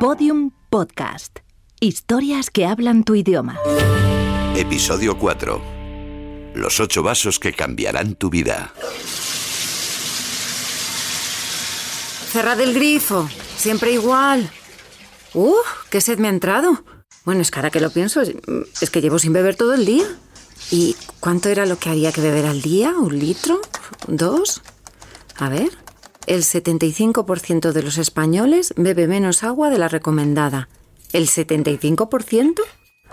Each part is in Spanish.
Podium Podcast. Historias que hablan tu idioma. Episodio 4. Los ocho vasos que cambiarán tu vida. Cerrad el grifo. Siempre igual. ¡Uh! ¡Qué sed me ha entrado! Bueno, es que ahora que lo pienso, es que llevo sin beber todo el día. ¿Y cuánto era lo que había que beber al día? ¿Un litro? ¿Dos? A ver. El 75% de los españoles bebe menos agua de la recomendada. ¿El 75%?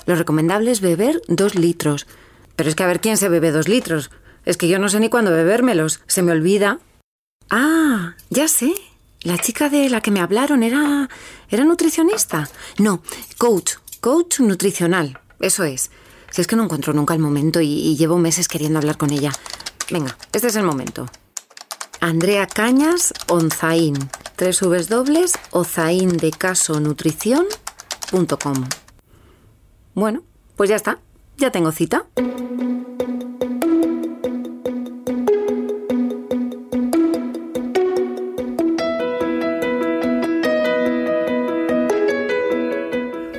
Lo recomendable es beber dos litros. Pero es que a ver quién se bebe dos litros. Es que yo no sé ni cuándo bebérmelos. Se me olvida. Ah, ya sé. La chica de la que me hablaron era. ¿Era nutricionista? No, coach. Coach nutricional. Eso es. Si es que no encuentro nunca el momento y llevo meses queriendo hablar con ella. Venga, este es el momento. Andrea Cañas Onzaín. Tres dobles ozaindecasonutrición.com. Bueno, pues ya está. Ya tengo cita.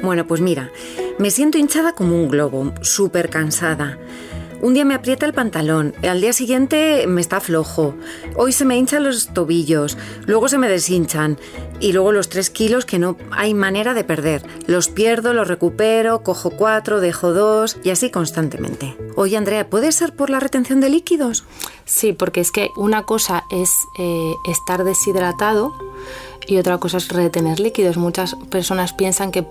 Bueno, pues mira, me siento hinchada como un globo, súper cansada. Un día me aprieta el pantalón, al día siguiente me está flojo, hoy se me hinchan los tobillos, luego se me deshinchan y luego los tres kilos que no hay manera de perder. Los pierdo, los recupero, cojo cuatro, dejo dos y así constantemente. Oye Andrea, ¿puede ser por la retención de líquidos? Sí, porque es que una cosa es eh, estar deshidratado y otra cosa es retener líquidos. Muchas personas piensan que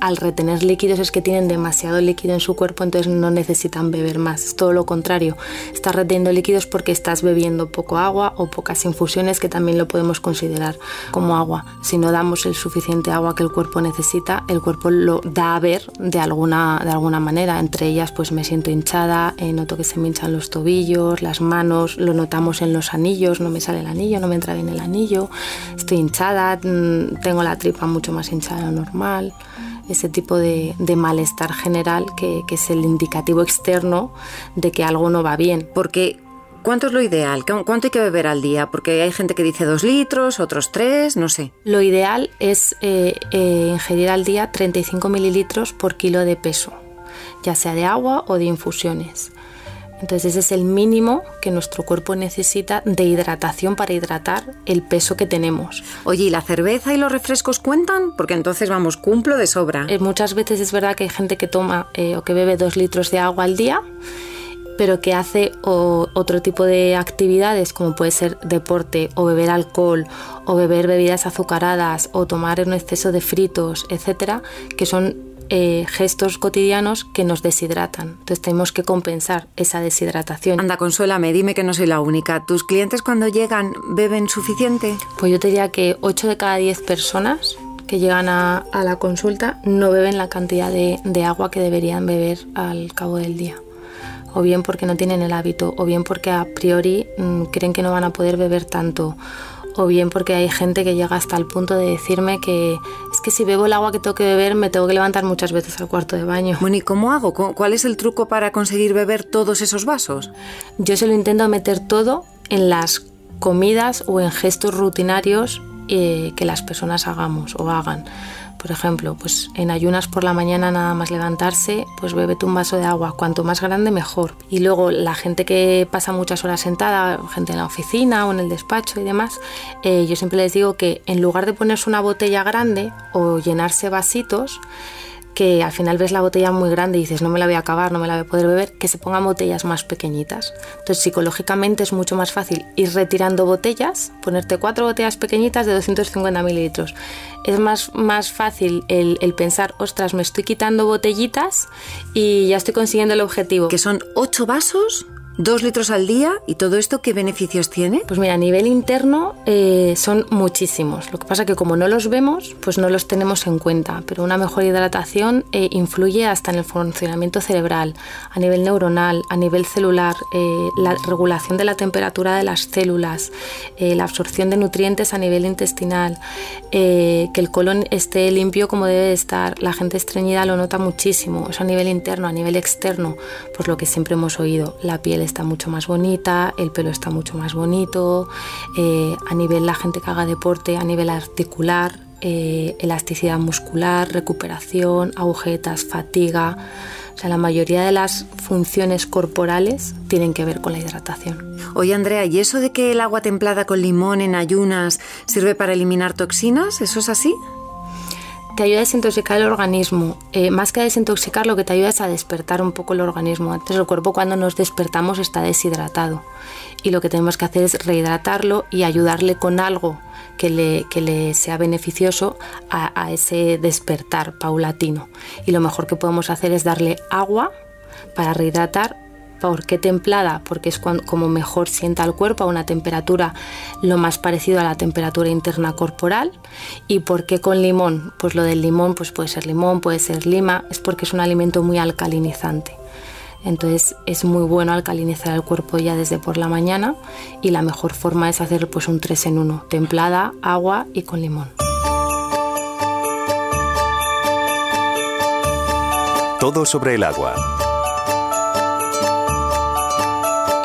al retener líquidos es que tienen demasiado líquido en su cuerpo, entonces no necesitan beber más. Es todo lo contrario. Estás reteniendo líquidos porque estás bebiendo poco agua o pocas infusiones, que también lo podemos considerar como agua. Si no damos el suficiente agua que el cuerpo necesita, el cuerpo lo da a ver de alguna, de alguna manera. Entre ellas, pues me siento hinchada, eh, noto que se me hinchan los tobillos, las manos, lo notamos en los anillos, no me sale el anillo, no me entra bien el anillo, estoy hinchada, mm, tengo la tripa mucho más hinchada de lo normal ese tipo de, malestar general que, es el indicativo externo de que algo no va bien. Porque ¿Cuánto es lo ideal? ¿Cuánto hay que beber al día? Porque hay gente que dice dos litros, otros tres, no sé. Lo ideal es eh, eh, ingerir al día 35 mililitros por kilo de peso, ya sea de agua o de infusiones. Entonces ese es el mínimo que nuestro cuerpo necesita de hidratación para hidratar el peso que tenemos. Oye, ¿y la cerveza y los refrescos cuentan? Porque entonces vamos, cumplo de sobra. Eh, muchas veces es verdad que hay gente que toma eh, o que bebe dos litros de agua al día pero que hace otro tipo de actividades como puede ser deporte o beber alcohol o beber bebidas azucaradas o tomar un exceso de fritos, etcétera, que son eh, gestos cotidianos que nos deshidratan. Entonces tenemos que compensar esa deshidratación. Anda, consuélame, dime que no soy la única. ¿Tus clientes cuando llegan beben suficiente? Pues yo te diría que 8 de cada 10 personas que llegan a, la consulta no beben la cantidad de, de agua que deberían beber al cabo del día o bien porque no tienen el hábito, o bien porque a priori mm, creen que no van a poder beber tanto, o bien porque hay gente que llega hasta el punto de decirme que es que si bebo el agua que tengo que beber me tengo que levantar muchas veces al cuarto de baño. Bueno, ¿y cómo hago? ¿Cuál es el truco para conseguir beber todos esos vasos? Yo se lo intento meter todo en las comidas o en gestos rutinarios eh, que las personas hagamos o hagan. Por ejemplo, pues en ayunas por la mañana nada más levantarse, pues bébete un vaso de agua, cuanto más grande mejor. Y luego la gente que pasa muchas horas sentada, gente en la oficina o en el despacho y demás, eh, yo siempre les digo que en lugar de ponerse una botella grande o llenarse vasitos, que al final ves la botella muy grande y dices no me la voy a acabar, no me la voy a poder beber, que se pongan botellas más pequeñitas. Entonces psicológicamente es mucho más fácil ir retirando botellas, ponerte cuatro botellas pequeñitas de 250 mililitros. Es más, más fácil el, el pensar, ostras, me estoy quitando botellitas y ya estoy consiguiendo el objetivo. Que son ocho vasos ¿Dos litros al día? ¿Y todo esto qué beneficios tiene? Pues mira, a nivel interno eh, son muchísimos. Lo que pasa que como no los vemos, pues no los tenemos en cuenta. Pero una mejor hidratación eh, influye hasta en el funcionamiento cerebral, a nivel neuronal, a nivel celular, eh, la regulación de la temperatura de las células, la absorción de nutrientes a nivel intestinal, que el colon esté limpio como debe estar. La gente estreñida lo nota muchísimo. Eso a nivel interno, a nivel externo, pues lo que siempre hemos oído, la piel está mucho más bonita, el pelo está mucho más bonito, eh, a nivel la gente que haga deporte, a nivel articular, eh, elasticidad muscular, recuperación, agujetas, fatiga. O sea, la mayoría de las funciones corporales tienen que ver con la hidratación. Oye, Andrea, ¿y eso de que el agua templada con limón en ayunas sirve para eliminar toxinas? ¿Eso es así? Te ayuda a desintoxicar el organismo. Eh, más que a desintoxicar, lo que te ayuda es a despertar un poco el organismo. Antes el cuerpo cuando nos despertamos está deshidratado y lo que tenemos que hacer es rehidratarlo y ayudarle con algo que le, que le sea beneficioso a, a ese despertar paulatino. Y lo mejor que podemos hacer es darle agua para rehidratar ¿Por qué templada? Porque es como mejor sienta el cuerpo a una temperatura lo más parecido a la temperatura interna corporal. ¿Y por qué con limón? Pues lo del limón pues puede ser limón, puede ser lima, es porque es un alimento muy alcalinizante. Entonces es muy bueno alcalinizar el cuerpo ya desde por la mañana y la mejor forma es hacer pues un 3 en 1, templada, agua y con limón. Todo sobre el agua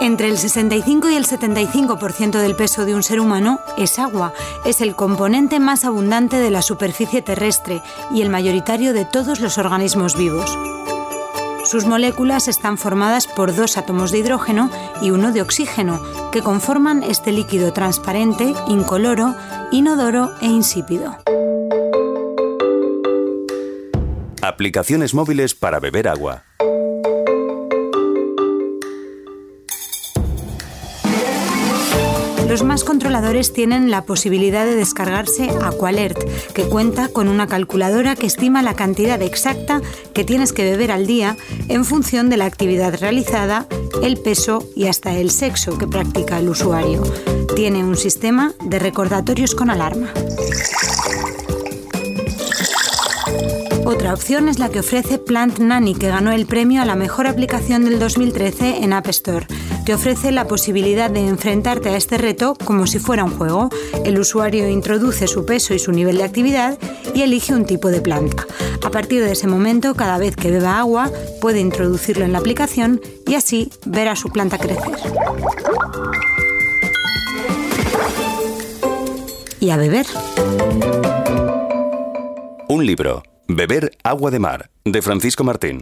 Entre el 65 y el 75% del peso de un ser humano es agua. Es el componente más abundante de la superficie terrestre y el mayoritario de todos los organismos vivos. Sus moléculas están formadas por dos átomos de hidrógeno y uno de oxígeno, que conforman este líquido transparente, incoloro, inodoro e insípido. Aplicaciones móviles para beber agua. Los más controladores tienen la posibilidad de descargarse Aqualert, que cuenta con una calculadora que estima la cantidad exacta que tienes que beber al día en función de la actividad realizada, el peso y hasta el sexo que practica el usuario. Tiene un sistema de recordatorios con alarma. Otra opción es la que ofrece Plant Nanny, que ganó el premio a la mejor aplicación del 2013 en App Store. Te ofrece la posibilidad de enfrentarte a este reto como si fuera un juego. El usuario introduce su peso y su nivel de actividad y elige un tipo de planta. A partir de ese momento, cada vez que beba agua, puede introducirlo en la aplicación y así ver a su planta crecer. Y a beber. Un libro Beber agua de mar, de Francisco Martín.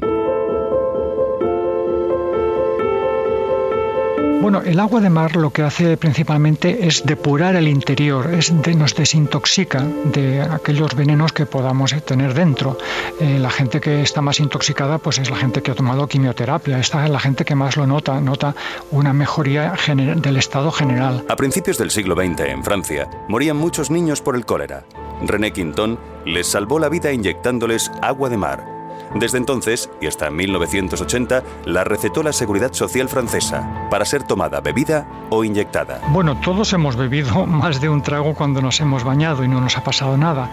Bueno, el agua de mar lo que hace principalmente es depurar el interior, es nos desintoxica de aquellos venenos que podamos tener dentro. Eh, la gente que está más intoxicada pues es la gente que ha tomado quimioterapia, esta es la gente que más lo nota, nota una mejoría del estado general. A principios del siglo XX en Francia morían muchos niños por el cólera. René Quinton les salvó la vida inyectándoles agua de mar desde entonces, y hasta 1980, la recetó la Seguridad Social francesa para ser tomada bebida o inyectada. Bueno, todos hemos bebido más de un trago cuando nos hemos bañado y no nos ha pasado nada.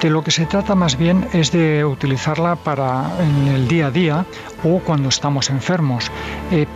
De lo que se trata más bien es de utilizarla para en el día a día o cuando estamos enfermos. Eh,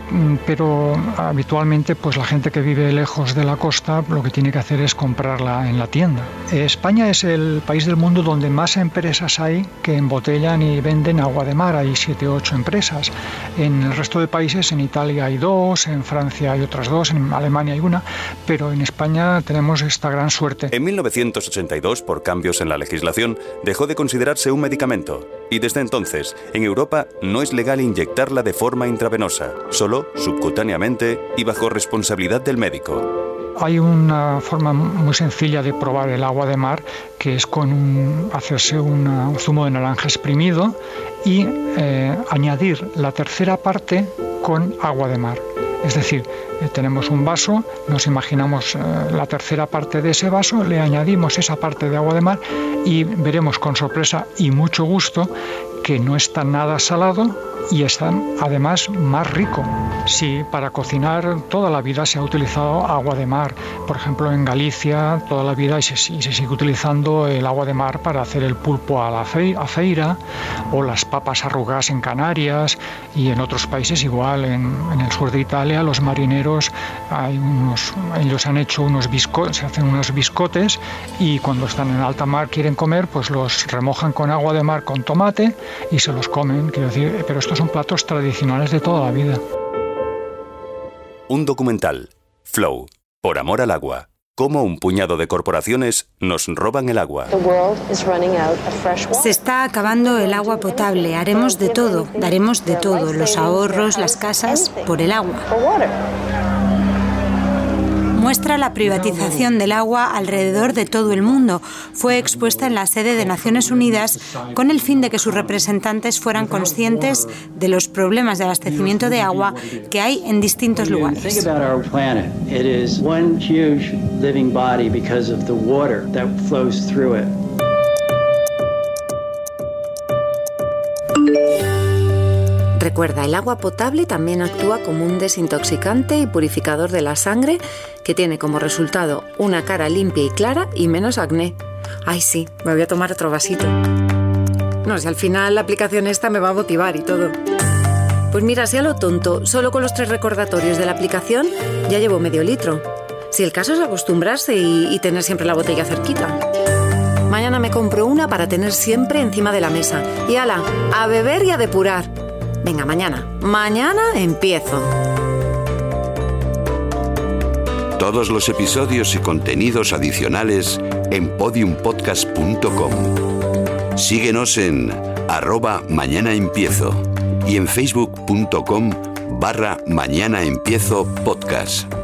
pero habitualmente, pues la gente que vive lejos de la costa lo que tiene que hacer es comprarla en la tienda. España es el país del mundo donde más empresas hay que embotellan y venden en agua de mar, hay siete o ocho empresas. En el resto de países, en Italia hay dos, en Francia hay otras dos, en Alemania hay una, pero en España tenemos esta gran suerte. En 1982, por cambios en la legislación, dejó de considerarse un medicamento y desde entonces, en Europa no es legal inyectarla de forma intravenosa, solo subcutáneamente y bajo responsabilidad del médico. Hay una forma muy sencilla de probar el agua de mar, que es con hacerse un zumo de naranja exprimido y eh, añadir la tercera parte con agua de mar. Es decir, eh, tenemos un vaso, nos imaginamos eh, la tercera parte de ese vaso, le añadimos esa parte de agua de mar y veremos con sorpresa y mucho gusto que no está nada salado y está además más rico. Si para cocinar toda la vida se ha utilizado agua de mar, por ejemplo en Galicia toda la vida y se, sigue utilizando el agua de mar para hacer el pulpo a la feira o las papas arrugadas en Canarias y en otros países igual, en, el sur de Italia los marineros hay unos, ellos han hecho unos biscotes, se hacen unos biscotes y cuando están en alta mar quieren comer pues los remojan con agua de mar con tomate y se los comen, quiero decir, pero estos son platos tradicionales de toda la vida. Un documental, Flow, por amor al agua cómo un puñado de corporaciones nos roban el agua. Se está acabando el agua potable. Haremos de todo, daremos de todo, los ahorros, las casas, por el agua muestra la privatización del agua alrededor de todo el mundo. Fue expuesta en la sede de Naciones Unidas con el fin de que sus representantes fueran conscientes de los problemas de abastecimiento de agua que hay en distintos lugares. Recuerda, el agua potable también actúa como un desintoxicante y purificador de la sangre que tiene como resultado una cara limpia y clara y menos acné. Ay, sí, me voy a tomar otro vasito. No sé, al final la aplicación esta me va a motivar y todo. Pues mira, si a lo tonto, solo con los tres recordatorios de la aplicación ya llevo medio litro. Si el caso es acostumbrarse y, y tener siempre la botella cerquita. Mañana me compro una para tener siempre encima de la mesa. Y ala, a beber y a depurar. Venga, mañana. Mañana empiezo. Todos los episodios y contenidos adicionales en podiumpodcast.com. Síguenos en arroba mañana empiezo y en facebook.com barra mañana empiezo podcast.